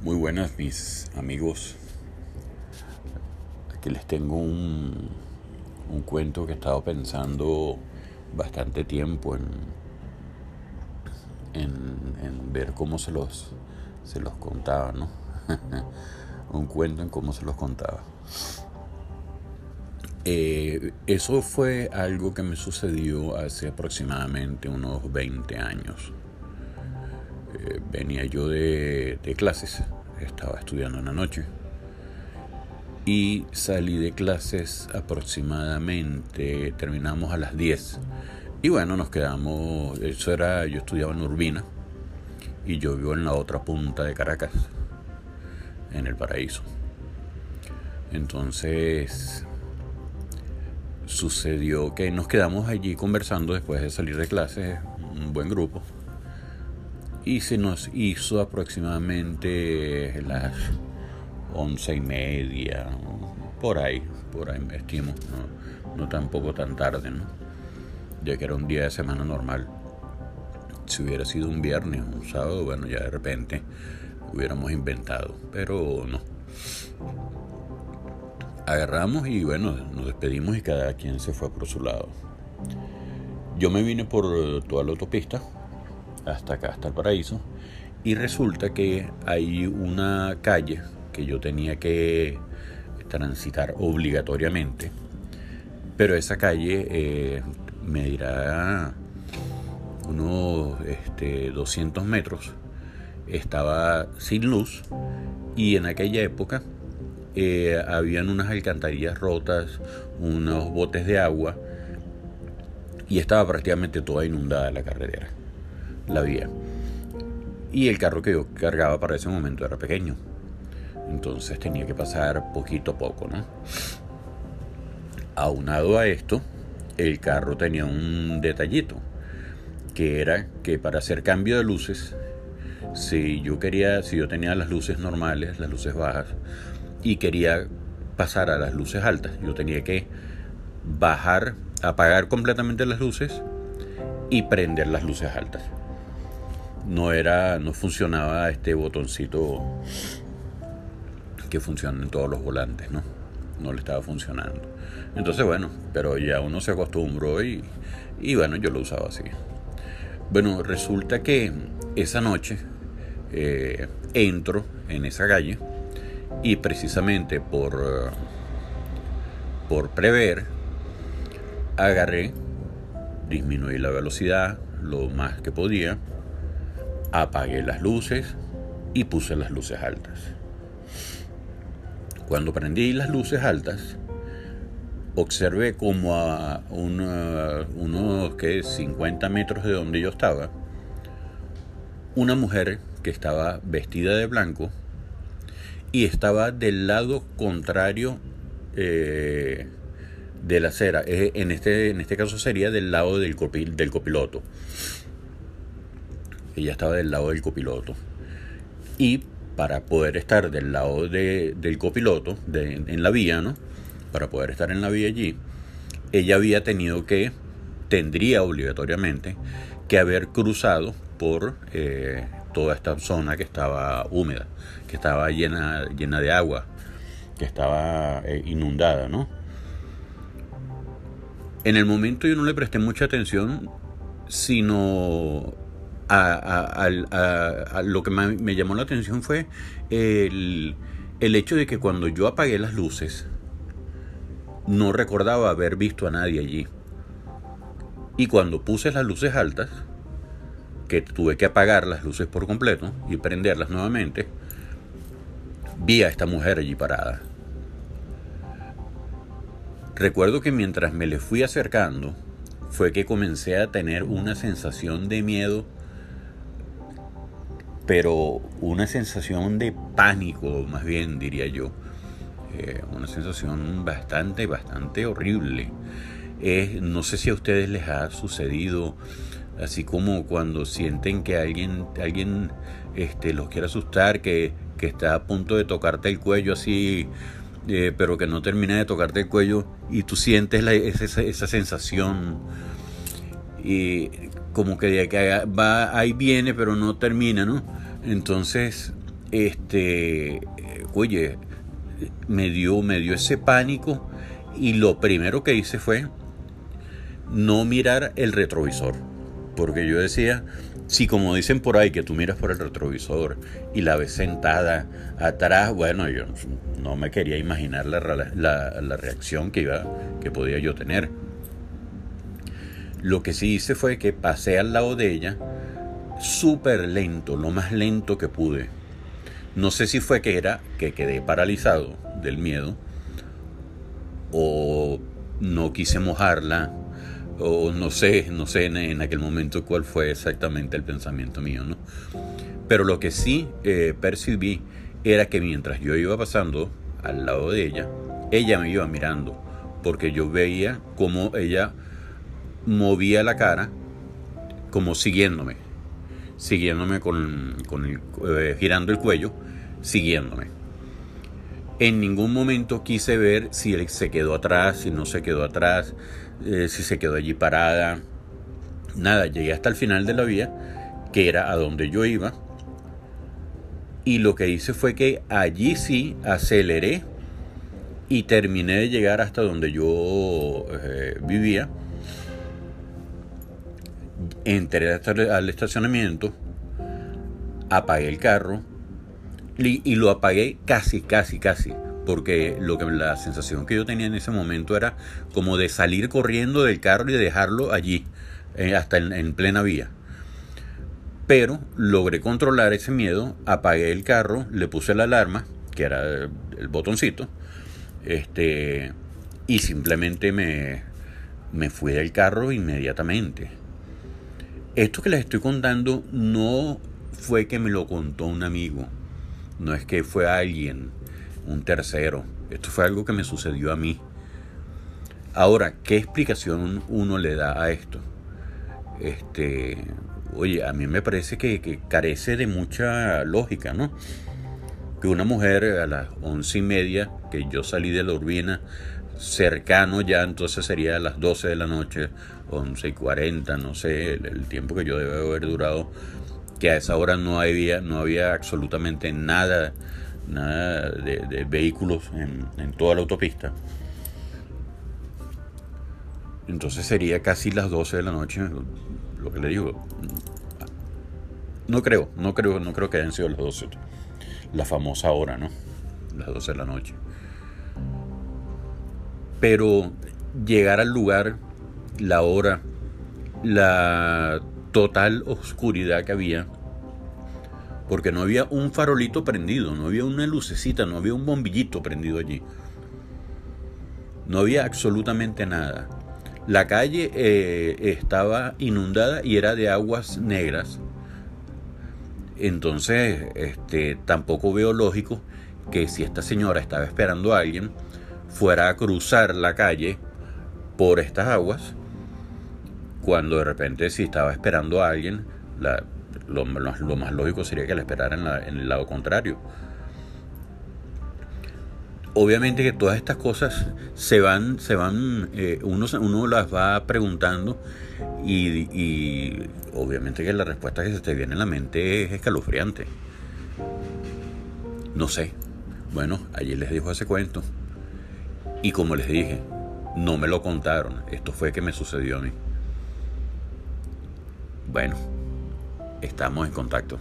Muy buenas mis amigos. Aquí les tengo un, un cuento que he estado pensando bastante tiempo en, en, ver cómo se los, se los contaba, ¿no? un cuento en cómo se los contaba. Eh, eso fue algo que me sucedió hace aproximadamente unos 20 años. Eh, venía yo de, clases, estaba estudiando en la noche. Y salí de clases aproximadamente, terminamos a las 10 y bueno, nos quedamos, eso era, yo estudiaba en Urbina y yo vivo en la otra punta de Caracas, en el paraíso. Entonces sucedió que nos quedamos allí conversando después de salir de clases, un buen grupo y se nos hizo aproximadamente las once y media, por ahí, por ahí estimo, no, tampoco tan tarde, ¿no? ya que era un día de semana normal. Si hubiera sido un viernes, un sábado, bueno, ya de repente hubiéramos inventado, pero no. Agarramos y bueno, nos despedimos y cada quien se fue por su lado. Yo me vine por toda la autopista, hasta acá, hasta el paraíso. Y resulta que hay una calle que yo tenía que transitar obligatoriamente. Pero esa calle eh, me dirá unos este, 200 metros. Estaba sin luz y en aquella época eh, habían unas alcantarillas rotas, unos botes de agua y estaba prácticamente toda inundada la carretera la vía. Y el carro que yo cargaba para ese momento era pequeño. Entonces tenía que pasar poquito a poco, ¿no? Aunado a esto, el carro tenía un detallito, que era que para hacer cambio de luces, si yo quería, si yo tenía las luces normales, las luces bajas, y quería pasar a las luces altas, yo tenía que bajar, apagar completamente las luces y prender las luces altas no era, no funcionaba este botoncito que funciona en todos los volantes, ¿no? No le estaba funcionando. Entonces, bueno, pero ya uno se acostumbró y, y bueno, yo lo usaba así. Bueno, resulta que esa noche eh, entro en esa calle y precisamente por, por prever, agarré, disminuí la velocidad lo más que podía apagué las luces y puse las luces altas. Cuando prendí las luces altas, observé como a unos que 50 metros de donde yo estaba, una mujer que estaba vestida de blanco y estaba del lado contrario eh, de la acera. En este, en este caso sería del lado del, del copiloto. Ella estaba del lado del copiloto. Y para poder estar del lado del copiloto, en la vía, ¿no? Para poder estar en la vía allí, ella había tenido que, tendría obligatoriamente, que haber cruzado por eh, toda esta zona que estaba húmeda, que estaba llena, llena de agua, que estaba eh, inundada, ¿no? En el momento yo no le presté mucha atención, sino a, lo que me, llamó la atención fue el, el hecho de que cuando yo apagué las luces, no recordaba haber visto a nadie allí. Y cuando puse las luces altas, que tuve que apagar las luces por completo y prenderlas nuevamente, vi a esta mujer allí parada. Recuerdo que mientras me le fui acercando, fue que comencé a tener una sensación de miedo pero una sensación de pánico, más bien diría yo, eh, una sensación bastante, bastante horrible. no sé si a ustedes les ha sucedido, así como cuando sienten que alguien, alguien este, los quiere asustar, que, está a punto de tocarte el cuello así, eh, pero que no termina de tocarte el cuello y tú sientes esa, esa, sensación y como que, que va, ahí viene, pero no termina, ¿no? Entonces, este, oye, me dio, me dio ese pánico y lo primero que hice fue no mirar el retrovisor. Porque yo decía, si como dicen por ahí que tú miras por el retrovisor y la ves sentada atrás, bueno, yo no me quería imaginar la, la, reacción que, iba, que podía yo tener. Lo que sí hice fue que pasé al lado de ella súper lento, lo más lento que pude. No sé si fue que era que quedé paralizado del miedo o no quise mojarla o no sé, no sé en, aquel momento cuál fue exactamente el pensamiento mío, ¿no? Pero lo que sí eh, percibí era que mientras yo iba pasando al lado de ella, ella me iba mirando, porque yo veía cómo ella movía la cara como siguiéndome, siguiéndome con, el, eh, girando el cuello, siguiéndome. En ningún momento quise ver si él se quedó atrás, si no se quedó atrás, eh, si se quedó allí parada. Nada, llegué hasta el final de la vía, que era a donde yo iba. Y lo que hice fue que allí sí aceleré y terminé de llegar hasta donde yo eh, vivía. Entré al estacionamiento, apagué el carro y, lo apagué casi, casi, casi porque lo que la sensación que yo tenía en ese momento era como de salir corriendo del carro y dejarlo allí, eh, hasta en, plena vía. Pero logré controlar ese miedo, apagué el carro, le puse la alarma, que era el, botoncito, este, y simplemente me, me fui del carro inmediatamente. Esto que les estoy contando no fue que me lo contó un amigo, no es que fue alguien un tercero. Esto fue algo que me sucedió a mí. Ahora, ¿qué explicación uno le da a esto? Este, oye, a mí me parece que, carece de mucha lógica, ¿no? Que una mujer a las once y media, que yo salí de la urbina, cercano ya, entonces sería a las 12 de la noche, once y cuarenta, no sé, el, tiempo que yo debe haber durado, que a esa hora no había, no había absolutamente nada nada de, vehículos en, toda la autopista. Entonces sería casi las 12 de la noche, lo que le digo. No creo, no creo, no creo que hayan sido las 12. La famosa hora, ¿no? Las 12 de la noche. Pero llegar al lugar, la hora, la total oscuridad que había, porque no había un farolito prendido, no había una lucecita, no había un bombillito prendido allí. No había absolutamente nada. La calle eh, estaba inundada y era de aguas negras. Entonces, este, tampoco veo lógico que si esta señora estaba esperando a alguien, fuera a cruzar la calle por estas aguas, cuando de repente si estaba esperando a alguien, la, lo, más lógico sería que la esperara en, el lado contrario. Obviamente que todas estas cosas se van, se van, eh, uno, uno las va preguntando y, obviamente que la respuesta que se te viene en la mente es escalofriante. No sé. Bueno, ayer les dijo ese cuento. Y como les dije, no me lo contaron. Esto fue que me sucedió a mí. Bueno, estamos en contacto.